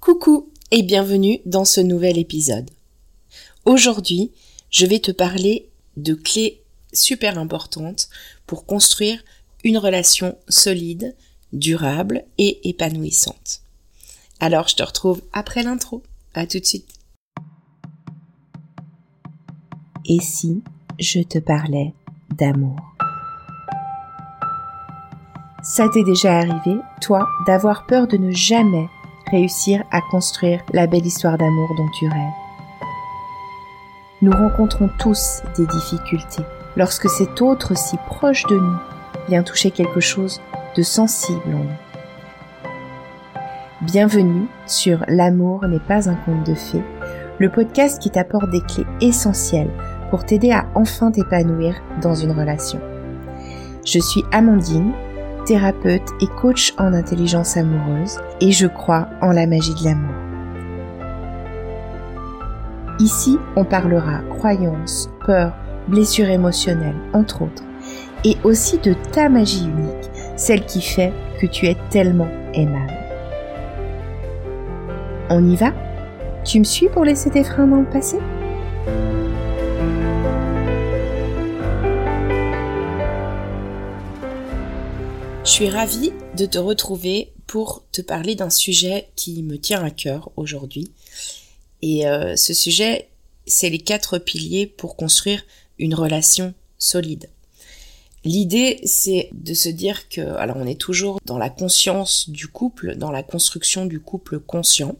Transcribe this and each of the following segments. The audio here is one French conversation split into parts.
Coucou et bienvenue dans ce nouvel épisode. Aujourd'hui, je vais te parler de clés super importantes pour construire une relation solide, durable et épanouissante. Alors je te retrouve après l'intro. À tout de suite. Et si je te parlais d'amour? Ça t'est déjà arrivé, toi, d'avoir peur de ne jamais réussir à construire la belle histoire d'amour dont tu rêves. Nous rencontrons tous des difficultés lorsque cet autre si proche de nous vient toucher quelque chose de sensible en nous. Bienvenue sur L'amour n'est pas un conte de fées, le podcast qui t'apporte des clés essentielles pour t'aider à enfin t'épanouir dans une relation. Je suis Amandine, thérapeute et coach en intelligence amoureuse et je crois en la magie de l'amour. Ici, on parlera croyances, peurs, blessures émotionnelles, entre autres, et aussi de ta magie unique, celle qui fait que tu es tellement aimable. On y va? Tu me suis pour laisser tes freins dans le passé? Je suis ravie de te retrouver pour te parler d'un sujet qui me tient à cœur aujourd'hui. Et euh, ce sujet, c'est les quatre piliers pour construire une relation solide. L'idée, c'est de se dire que, alors on est toujours dans la conscience du couple, dans la construction du couple conscient.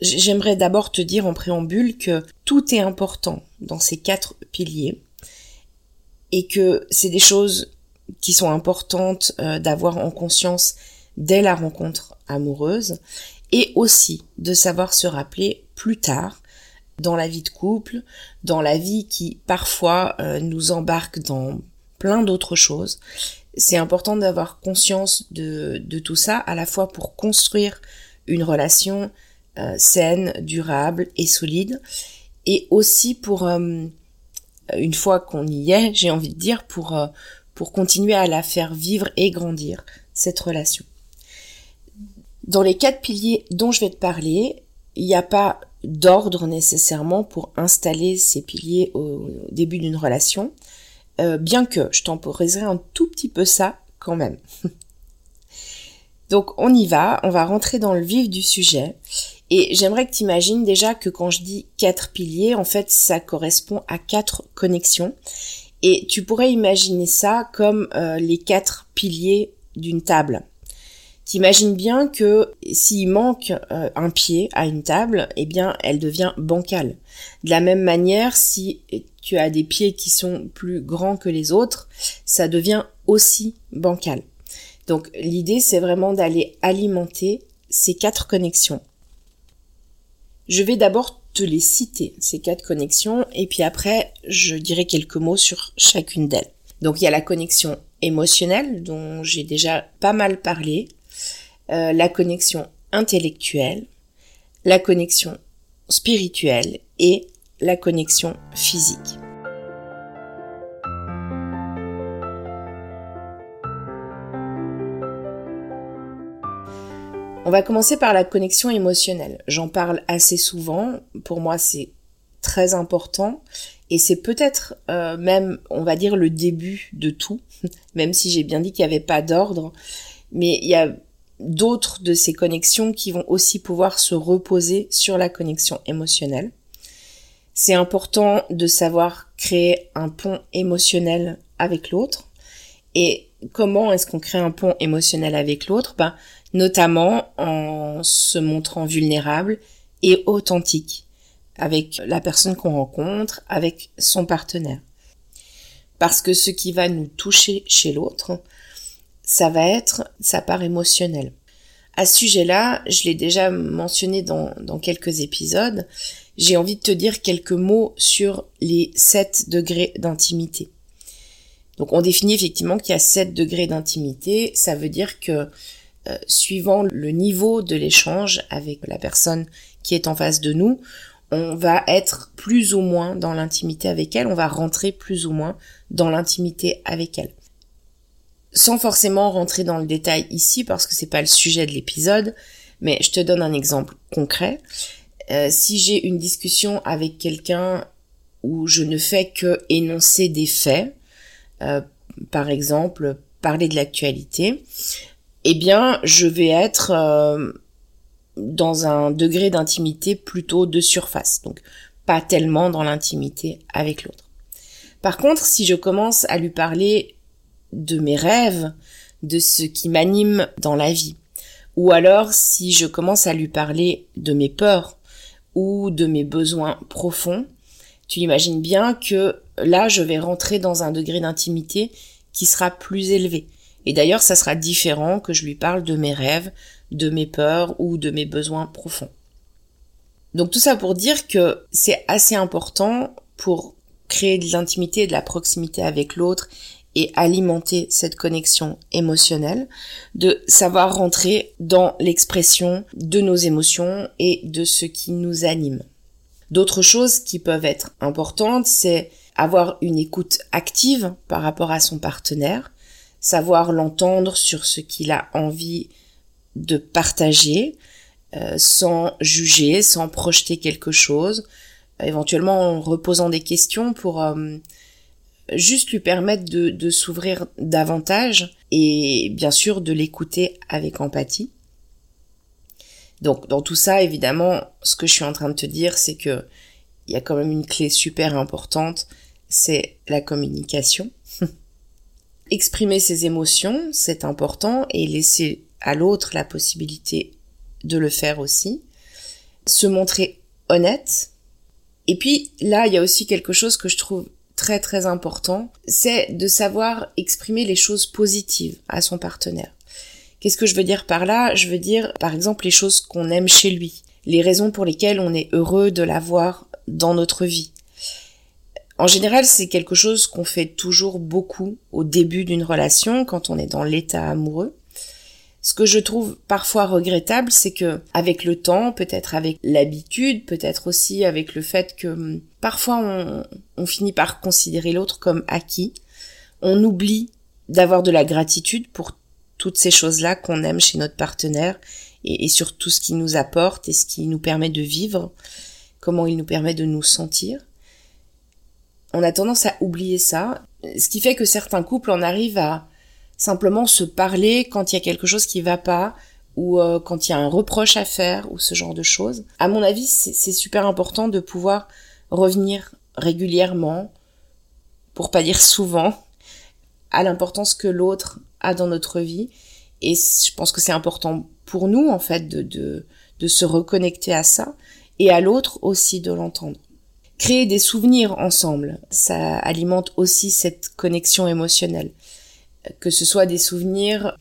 J'aimerais d'abord te dire en préambule que tout est important dans ces quatre piliers et que c'est des choses qui sont importantes euh, d'avoir en conscience dès la rencontre amoureuse et aussi de savoir se rappeler plus tard dans la vie de couple, dans la vie qui parfois euh, nous embarque dans plein d'autres choses. C'est important d'avoir conscience de, de, tout ça, à la fois pour construire une relation euh, saine, durable et solide, et aussi pour, une fois qu'on y est, j'ai envie de dire, pour, pour continuer à la faire vivre et grandir, cette relation. Dans les quatre piliers dont je vais te parler, il n'y a pas d'ordre nécessairement pour installer ces piliers au début d'une relation, euh, bien que je temporiserai un tout petit peu ça quand même. Donc on y va, on va rentrer dans le vif du sujet. Et j'aimerais que tu imagines déjà que quand je dis quatre piliers, en fait ça correspond à quatre connexions. Et tu pourrais imaginer ça comme euh, les quatre piliers d'une table. T'imagines bien que s'il manque euh, un pied à une table, eh bien, elle devient bancale. De la même manière, si tu as des pieds qui sont plus grands que les autres, ça devient aussi bancal. Donc, l'idée, c'est vraiment d'aller alimenter ces quatre connexions. Je vais d'abord te les citer, ces quatre connexions, et puis après, je dirai quelques mots sur chacune d'elles. Donc il y a la connexion émotionnelle, dont j'ai déjà pas mal parlé, euh, la connexion intellectuelle, la connexion spirituelle et la connexion physique. On va commencer par la connexion émotionnelle. J'en parle assez souvent. Pour moi, c'est très important et c'est peut-être euh, même, on va dire, le début de tout, même si j'ai bien dit qu'il n'y avait pas d'ordre. Mais il y a d'autres de ces connexions qui vont aussi pouvoir se reposer sur la connexion émotionnelle. C'est important de savoir créer un pont émotionnel avec l'autre. Et comment est-ce qu'on crée un pont émotionnel avec l'autre? Ben, notamment en se montrant vulnérable et authentique avec la personne qu'on rencontre, avec son partenaire. Parce que ce qui va nous toucher chez l'autre, ça va être sa part émotionnelle. À ce sujet-là, je l'ai déjà mentionné dans, quelques épisodes, j'ai envie de te dire quelques mots sur les 7 degrés d'intimité. Donc on définit effectivement qu'il y a 7 degrés d'intimité, ça veut dire que euh, suivant le niveau de l'échange avec la personne qui est en face de nous, on va être plus ou moins dans l'intimité avec elle, on va rentrer plus ou moins dans l'intimité avec elle. Sans forcément rentrer dans le détail ici parce que c'est pas le sujet de l'épisode, Mais je te donne un exemple concret. Euh, si j'ai une discussion avec quelqu'un où je ne fais que énoncer des faits, euh, par exemple parler de l'actualité, eh bien je vais être euh, dans un degré d'intimité plutôt de surface, donc pas tellement dans l'intimité avec l'autre. Par contre, si je commence à lui parler de mes rêves, de ce qui m'anime dans la vie, ou alors si je commence à lui parler de mes peurs ou de mes besoins profonds, tu imagines bien que là, je vais rentrer dans un degré d'intimité qui sera plus élevé. Et d'ailleurs, ça sera différent que je lui parle de mes rêves, de mes peurs ou de mes besoins profonds. Donc tout ça pour dire que c'est assez important pour créer de l'intimité et de la proximité avec l'autre et alimenter cette connexion émotionnelle, de savoir rentrer dans l'expression de nos émotions et de ce qui nous anime. D'autres choses qui peuvent être importantes, c'est avoir une écoute active par rapport à son partenaire, savoir l'entendre sur ce qu'il a envie de partager, euh, sans juger, sans projeter quelque chose, éventuellement en reposant des questions pour euh, juste lui permettre de, de s'ouvrir davantage et bien sûr de l'écouter avec empathie. Donc dans tout ça, évidemment, ce que je suis en train de te dire, c'est que il y a quand même une clé super importante, c'est la communication. Exprimer ses émotions, c'est important, et laisser à l'autre la possibilité de le faire aussi. Se montrer honnête. Et puis là, il y a aussi quelque chose que je trouve très très important, c'est de savoir exprimer les choses positives à son partenaire. Qu'est-ce que je veux dire par là? Je veux dire par exemple les choses qu'on aime chez lui, les raisons pour lesquelles on est heureux de l'avoir dans notre vie. En général, c'est quelque chose qu'on fait toujours beaucoup au début d'une relation quand on est dans l'état amoureux. Ce que je trouve parfois regrettable, c'est que avec le temps, peut-être avec l'habitude, peut-être aussi avec le fait que hum, parfois on, finit par considérer l'autre comme acquis, on oublie d'avoir de la gratitude pour toutes ces choses-là qu'on aime chez notre partenaire et, et sur tout ce qui nous apporte et ce qui nous permet de vivre, comment il nous permet de nous sentir. On a tendance à oublier ça, ce qui fait que certains couples en arrivent à simplement se parler quand il y a quelque chose qui va pas ou euh, quand il y a un reproche à faire ou ce genre de choses. À mon avis, c'est super important de pouvoir revenir régulièrement, pour pas dire souvent, à l'importance que l'autre a dans notre vie. Et je pense que c'est important pour nous, en fait, de, de, de se reconnecter à ça et à l'autre aussi de l'entendre. Créer des souvenirs ensemble, ça alimente aussi cette connexion émotionnelle que ce soit des souvenirs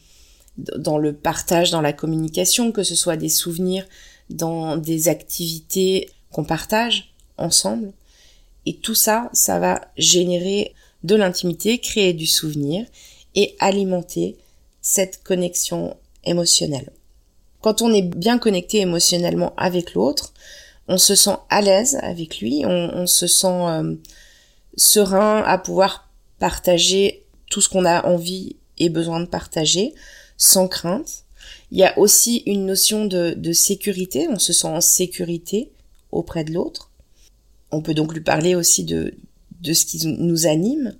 dans le partage, dans la communication, que ce soit des souvenirs dans des activités qu'on partage ensemble. Et tout ça, ça va générer de l'intimité, créer du souvenir et alimenter cette connexion émotionnelle. Quand on est bien connecté émotionnellement avec l'autre, on se sent à l'aise avec lui, on, se sent euh, serein à pouvoir partager tout ce qu'on a envie et besoin de partager sans crainte. Il y a aussi une notion de, de sécurité, on se sent en sécurité auprès de l'autre. On peut donc lui parler aussi de, de ce qui nous anime.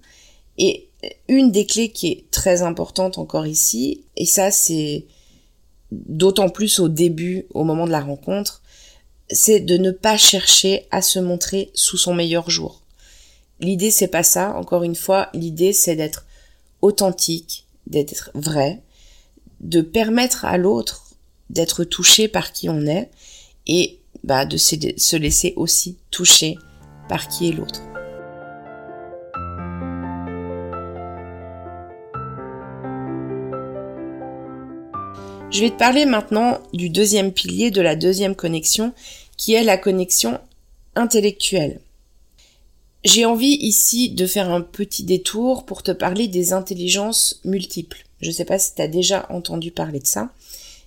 Et une des clés qui est très importante encore ici, et ça c'est d'autant plus au début, au moment de la rencontre, c'est de ne pas chercher à se montrer sous son meilleur jour. L'idée c'est pas ça, encore une fois, l'idée c'est d'être authentique, d'être vrai, de permettre à l'autre d'être touché par qui on est et bah, de se laisser aussi toucher par qui est l'autre. Je vais te parler maintenant du deuxième pilier de la deuxième connexion qui est la connexion intellectuelle. J'ai envie ici de faire un petit détour pour te parler des intelligences multiples. Je ne sais pas si tu as déjà entendu parler de ça,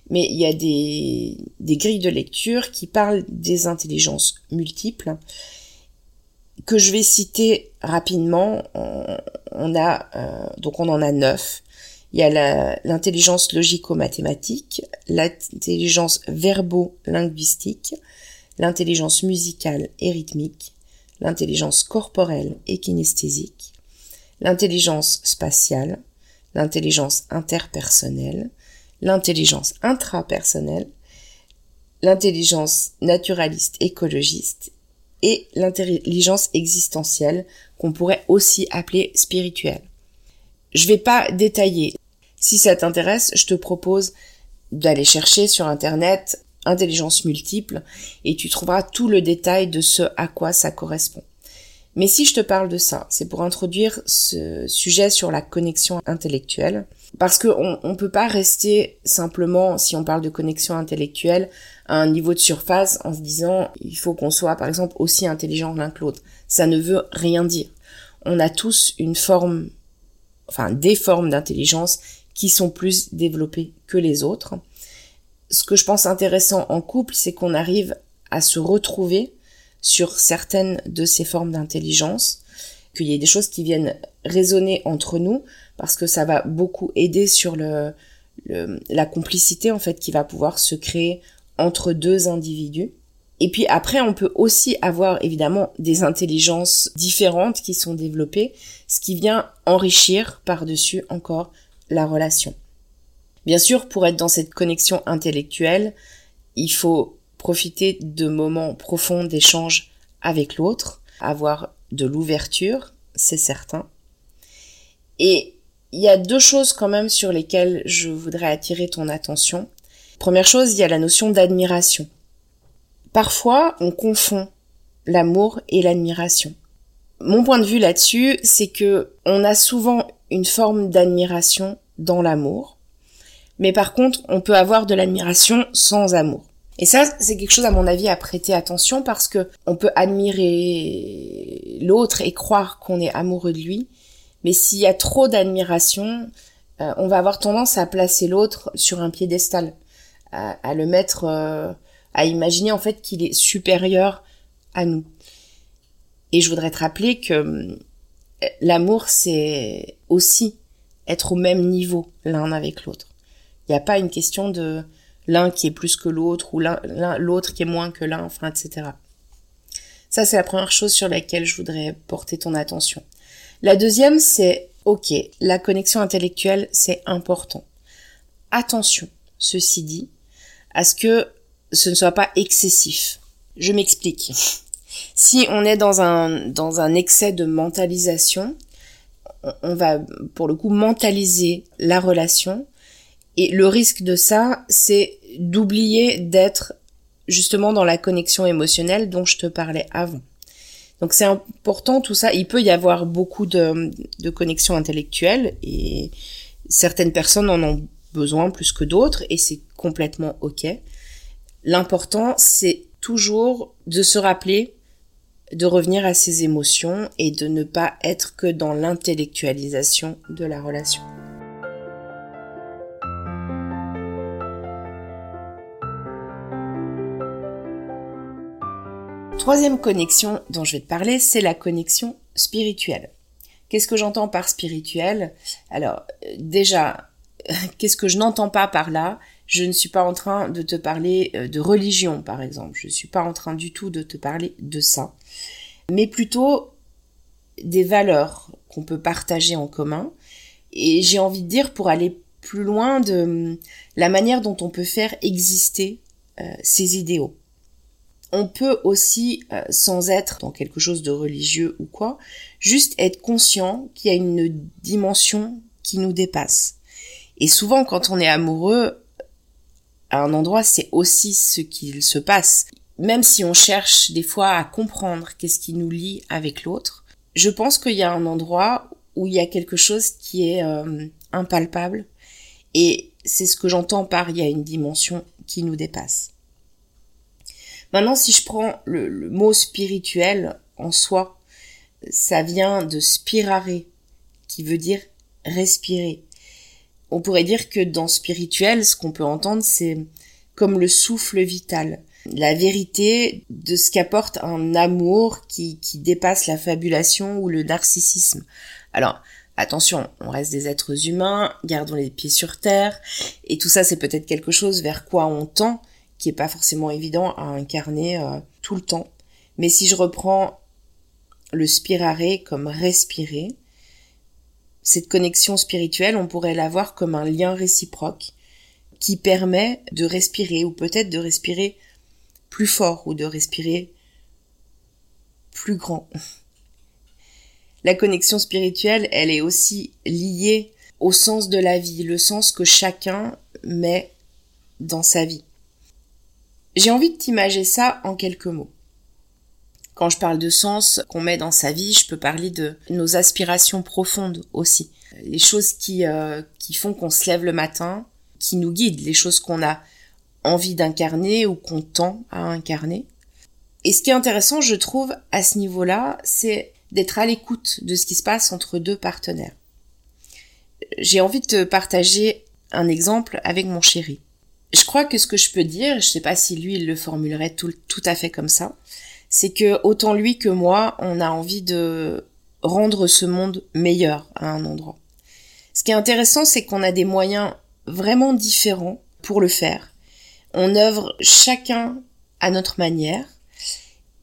mais il y a des, grilles de lecture qui parlent des intelligences multiples que je vais citer rapidement. On euh, donc on en a neuf Il y a l'intelligence logico-mathématique, l'intelligence verbo-linguistique, l'intelligence musicale et rythmique, l'intelligence corporelle et kinesthésique, l'intelligence spatiale, l'intelligence interpersonnelle, l'intelligence intrapersonnelle, l'intelligence naturaliste écologiste et l'intelligence existentielle qu'on pourrait aussi appeler spirituelle. Je vais pas détailler. Si ça t'intéresse, je te propose d'aller chercher sur internet intelligence multiple et tu trouveras tout le détail de ce à quoi ça correspond. Mais si je te parle de ça, c'est pour introduire ce sujet sur la connexion intellectuelle, parce qu'on ne peut pas rester simplement, si on parle de connexion intellectuelle, à un niveau de surface en se disant il faut qu'on soit par exemple aussi intelligent l'un que l'autre. Ça ne veut rien dire. On a tous une forme, enfin des formes d'intelligence qui sont plus développées que les autres. Ce que je pense intéressant en couple, c'est qu'on arrive à se retrouver sur certaines de ces formes d'intelligence, qu'il y ait des choses qui viennent résonner entre nous, parce que ça va beaucoup aider sur le, la complicité en fait qui va pouvoir se créer entre deux individus. Et puis après, on peut aussi avoir évidemment des intelligences différentes qui sont développées, ce qui vient enrichir par-dessus encore la relation. Bien sûr, pour être dans cette connexion intellectuelle, il faut profiter de moments profonds d'échange avec l'autre, avoir de l'ouverture, c'est certain. Et il y a deux choses quand même sur lesquelles je voudrais attirer ton attention. Première chose, il y a la notion d'admiration. Parfois, on confond l'amour et l'admiration. Mon point de vue là-dessus, c'est que on a souvent une forme d'admiration dans l'amour, mais par contre, on peut avoir de l'admiration sans amour. Et ça, c'est quelque chose à mon avis à prêter attention parce que on peut admirer l'autre et croire qu'on est amoureux de lui, mais s'il y a trop d'admiration, euh, on va avoir tendance à placer l'autre sur un piédestal à, le mettre, euh, à imaginer en fait qu'il est supérieur à nous. Et je voudrais te rappeler que euh, l'amour, c'est aussi être au même niveau l'un avec l'autre. Il n'y a pas une question de l'un qui est plus que l'autre ou l'autre qui est moins que l'un, enfin, etc. Ça, c'est la première chose sur laquelle je voudrais porter ton attention. La deuxième, c'est, ok, la connexion intellectuelle, c'est important. Attention, ceci dit, à ce que ce ne soit pas excessif. Je m'explique. Si on est dans un, dans un excès de mentalisation, on va pour le coup mentaliser la relation et le risque de ça, c'est d'oublier d'être justement dans la connexion émotionnelle dont je te parlais avant. Donc c'est important tout ça. Il peut y avoir beaucoup de, de connexions intellectuelles et certaines personnes en ont besoin plus que d'autres et c'est complètement ok. L'important, c'est toujours de se rappeler de revenir à ses émotions et de ne pas être que dans l'intellectualisation de la relation. Troisième connexion dont je vais te parler, c'est la connexion spirituelle. Qu'est-ce que j'entends par spirituel? Alors déjà, qu'est-ce que je n'entends pas par là? Je ne suis pas en train de te parler euh, de religion, par exemple. Je ne suis pas en train du tout de te parler de ça. Mais plutôt des valeurs qu'on peut partager en commun. Et j'ai envie de dire, pour aller plus loin, de hum, la manière dont on peut faire exister euh, ces idéaux. On peut aussi, euh, sans être dans quelque chose de religieux ou quoi, juste être conscient qu'il y a une dimension qui nous dépasse. Et souvent, quand on est amoureux, à un endroit, c'est aussi ce qu'il se passe. Même si on cherche des fois à comprendre qu'est-ce qui nous lie avec l'autre, je pense qu'il y a un endroit où il y a quelque chose qui est euh, impalpable. Et c'est ce que j'entends par il y a une dimension qui nous dépasse. Maintenant, si je prends le, mot spirituel en soi, ça vient de spirare, qui veut dire respirer on pourrait dire que dans spirituel, ce qu'on peut entendre, c'est comme le souffle vital, la vérité de ce qu'apporte un amour qui, qui dépasse la fabulation ou le narcissisme. Alors, attention, on reste des êtres humains, gardons les pieds sur terre, et tout ça c'est peut-être quelque chose vers quoi on tend, qui est pas forcément évident à incarner euh, tout le temps. Mais si je reprends le spirare comme respirer, cette connexion spirituelle, on pourrait la voir comme un lien réciproque qui permet de respirer ou peut-être de respirer plus fort ou de respirer plus grand. La connexion spirituelle, elle est aussi liée au sens de la vie, le sens que chacun met dans sa vie. J'ai envie de t'imager ça en quelques mots. Quand je parle de sens qu'on met dans sa vie, je peux parler de nos aspirations profondes aussi. Les choses qui, euh, qui font qu'on se lève le matin, qui nous guident, les choses qu'on a envie d'incarner ou qu'on tend à incarner. Et ce qui est intéressant, je trouve, à ce niveau-là, c'est d'être à l'écoute de ce qui se passe entre deux partenaires. J'ai envie de te partager un exemple avec mon chéri. Je crois que ce que je peux dire, je sais pas si lui il le formulerait tout, tout à fait comme ça, c'est que autant lui que moi, on a envie de rendre ce monde meilleur à un endroit. Ce qui est intéressant, c'est qu'on a des moyens vraiment différents pour le faire. On œuvre chacun à notre manière.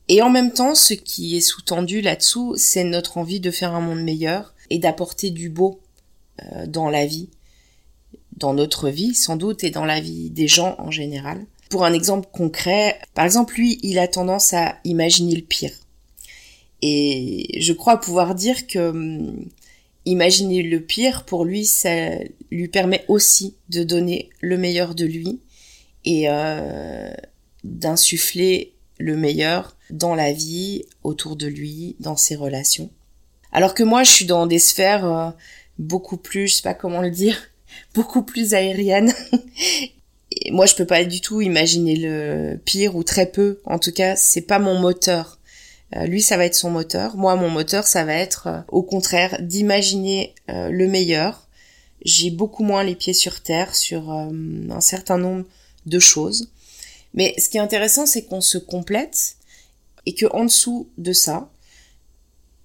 Et en même temps, ce qui est sous-tendu là-dessous, c'est notre envie de faire un monde meilleur et d'apporter du beau euh, dans la vie, dans notre vie sans doute et dans la vie des gens en général. Pour un exemple concret, par exemple, lui, il a tendance à imaginer le pire. Et je crois pouvoir dire que hum, imaginer le pire, pour lui, ça lui permet aussi de donner le meilleur de lui et euh, d'insuffler le meilleur dans la vie, autour de lui, dans ses relations. Alors que moi, je suis dans des sphères euh, beaucoup plus, je sais pas comment le dire, beaucoup plus aériennes moi, je peux pas du tout imaginer le pire ou très peu. En tout cas, c'est pas mon moteur. Euh, lui, ça va être son moteur. Moi, mon moteur, ça va être, euh, au contraire, d'imaginer euh, le meilleur. J'ai beaucoup moins les pieds sur terre sur un certain nombre de choses. Mais ce qui est intéressant, c'est qu'on se complète et que en dessous de ça,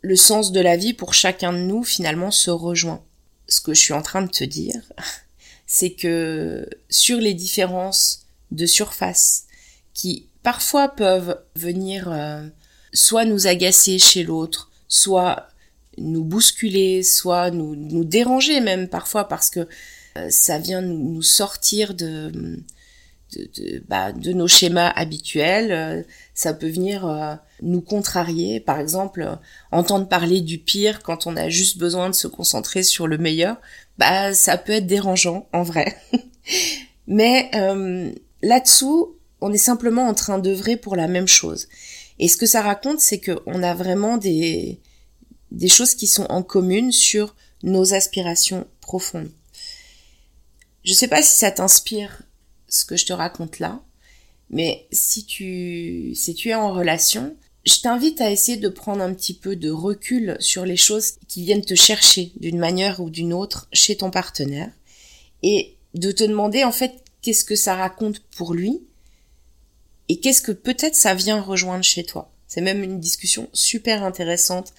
le sens de la vie pour chacun de nous finalement se rejoint. Ce que je suis en train de te dire, c'est que sur les différences de surface qui parfois peuvent venir euh, soit nous agacer chez l'autre, soit nous bousculer, soit nous, déranger même parfois parce que euh, ça vient nous, sortir de, de, bah, de, nos schémas habituels, euh, ça peut venir nous contrarier, par exemple entendre parler du pire quand on a juste besoin de se concentrer sur le meilleur, bah ça peut être dérangeant en vrai. Mais euh, là-dessous, on est simplement en train d'œuvrer pour la même chose. Et ce que ça raconte, c'est qu'on a vraiment des, des choses qui sont en commune sur nos aspirations profondes. Je sais pas si ça t'inspire ce que je te raconte là, mais si tu, si tu es en relation, je t'invite à essayer de prendre un petit peu de recul sur les choses qui viennent te chercher d'une manière ou d'une autre chez ton partenaire et de te demander en fait qu'est-ce que ça raconte pour lui et qu'est-ce que peut-être ça vient rejoindre chez toi. C'est même une discussion super intéressante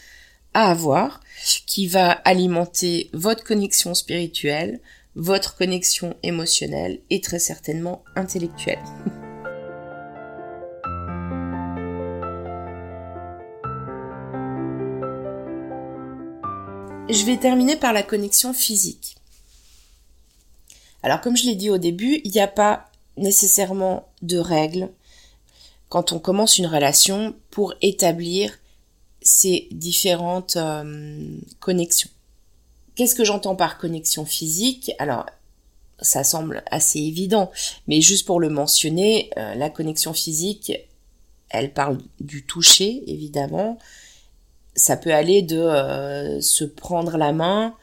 à avoir qui va alimenter votre connexion spirituelle, votre connexion émotionnelle et très certainement intellectuelle. Je vais terminer par la connexion physique. Alors comme je l'ai dit au début, il n'y a pas nécessairement de règles quand on commence une relation pour établir ces différentes euh, connexions. Qu'est-ce que j'entends par connexion physique? Alors, ça semble assez évident, mais juste pour le mentionner, euh, la connexion physique, elle parle du toucher, évidemment, ça peut aller de euh, se prendre la main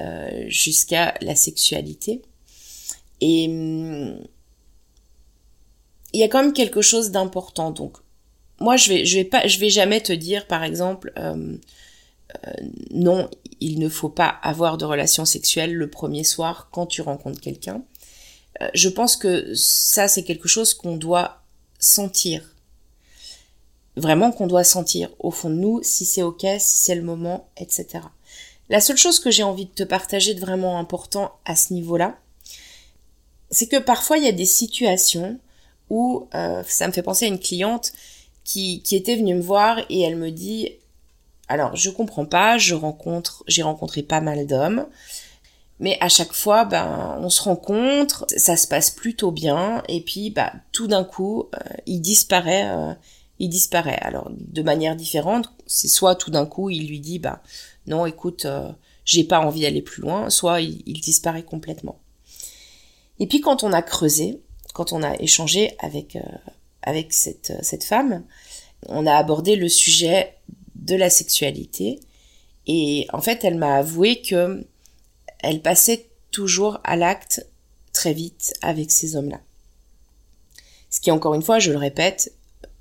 euh, jusqu'à la sexualité. Et hum, il y a quand même quelque chose d'important. Donc, moi, je vais, je vais pas, je vais jamais te dire, par exemple, non, il ne faut pas avoir de relations sexuelles le premier soir quand tu rencontres quelqu'un. je pense que ça, c'est quelque chose qu'on doit sentir vraiment qu'on doit sentir au fond de nous si c'est ok, si c'est le moment, etc. La seule chose que j'ai envie de te partager de vraiment important à ce niveau-là, c'est que parfois il y a des situations où euh, ça me fait penser à une cliente qui était venue me voir et elle me dit alors je comprends pas, je rencontre j'ai rencontré pas mal d'hommes, mais à chaque fois ben on se rencontre, ça se passe plutôt bien et puis bah tout d'un coup euh, il disparaît euh, il disparaît. Alors de manière différente, c'est soit tout d'un coup il lui dit bah non écoute euh, j'ai pas envie d'aller plus loin, soit il, il, disparaît complètement. Et puis quand on a creusé, quand on a échangé avec avec cette cette femme, on a abordé le sujet de la sexualité et en fait elle m'a avoué que elle passait toujours à l'acte très vite avec ces hommes-là. Ce qui, encore une fois, je le répète,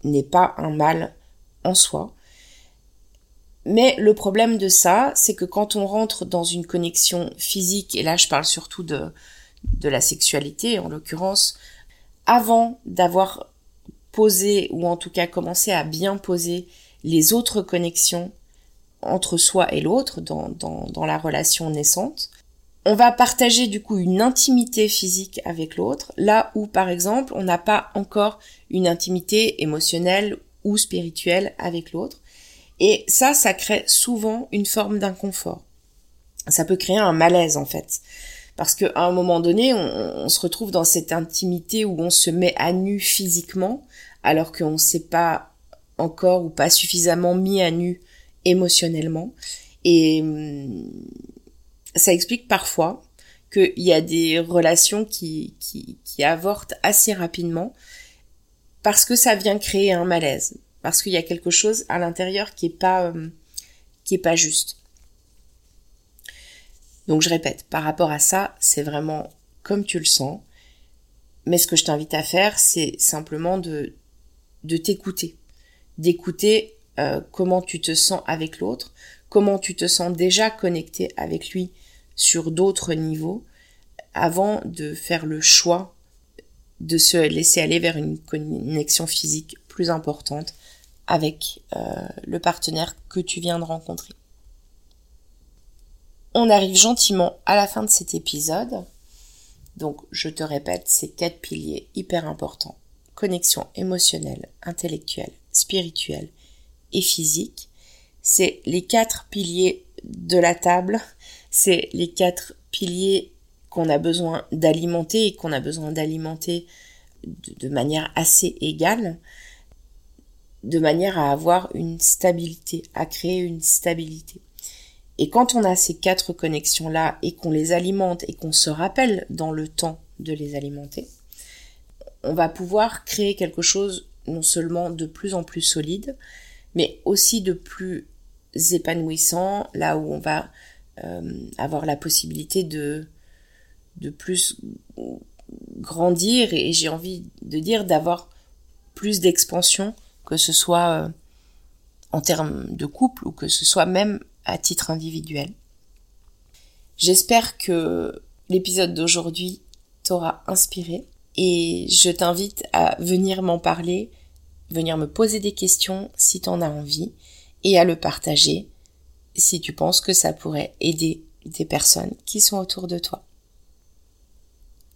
n'est pas un mal en soi. Mais le problème de ça, c'est que quand on rentre dans une connexion physique, et là je parle surtout de, de la sexualité en l'occurrence, avant d'avoir posé, ou en tout cas commencé à bien poser les autres connexions entre soi et l'autre dans, dans, la relation naissante, on va partager du coup une intimité physique avec l'autre, là où par exemple on n'a pas encore une intimité émotionnelle ou spirituelle avec l'autre. Et ça, ça crée souvent une forme d'inconfort. Ça peut créer un malaise en fait. Parce qu'à un moment donné, on, se retrouve dans cette intimité où on se met à nu physiquement, alors qu'on ne s'est pas encore ou pas suffisamment mis à nu émotionnellement. Et hum, ça explique parfois qu'il y a des relations qui, qui, avortent assez rapidement parce que ça vient créer un malaise, parce qu'il y a quelque chose à l'intérieur qui est pas est pas juste. Donc je répète, par rapport à ça, c'est vraiment comme tu le sens. Mais ce que je t'invite à faire, c'est simplement de de t'écouter, d'écouter euh, comment tu te sens avec l'autre, comment tu te sens déjà connecté avec lui sur d'autres niveaux avant de faire le choix de se laisser aller vers une connexion physique plus importante avec euh, le partenaire que tu viens de rencontrer. On arrive gentiment à la fin de cet épisode. Donc, je te répète, ces quatre piliers hyper importants. Connexion émotionnelle, intellectuelle, spirituelle et physique. C'est les quatre piliers de la table c'est les quatre piliers qu'on a besoin d'alimenter et qu'on a besoin d'alimenter de, manière assez égale, de manière à avoir une stabilité, à créer une stabilité. Et quand on a ces quatre connexions-là et qu'on les alimente et qu'on se rappelle dans le temps de les alimenter, on va pouvoir créer quelque chose non seulement de plus en plus solide, mais aussi de plus épanouissant, là où on va euh, avoir la possibilité de, de plus grandir et j'ai envie de dire d'avoir plus d'expansion, que ce soit euh, en termes de couple ou que ce soit même à titre individuel. J'espère que l'épisode d'aujourd'hui t'aura inspiré et je t'invite à venir m'en parler, venir me poser des questions si t'en as envie et à le partager si tu penses que ça pourrait aider des personnes qui sont autour de toi.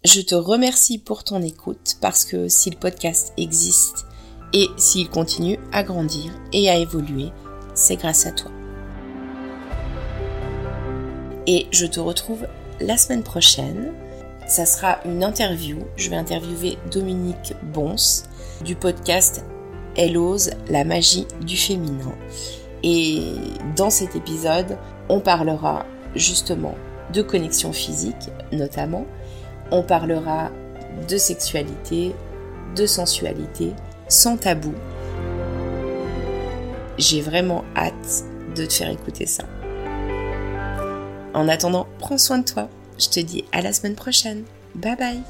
Je te remercie pour ton écoute parce que si le podcast existe et s'il continue à grandir et à évoluer, c'est grâce à toi. Et je te retrouve la semaine prochaine. Ça sera une interview. Je vais interviewer Dominique Bons du podcast Elle ose la magie du féminin. Et dans cet épisode, on parlera justement de connexion physique notamment, on parlera de sexualité, de sensualité, sans tabou. J'ai vraiment hâte de te faire écouter ça. En attendant, prends soin de toi. Je te dis à la semaine prochaine. Bye bye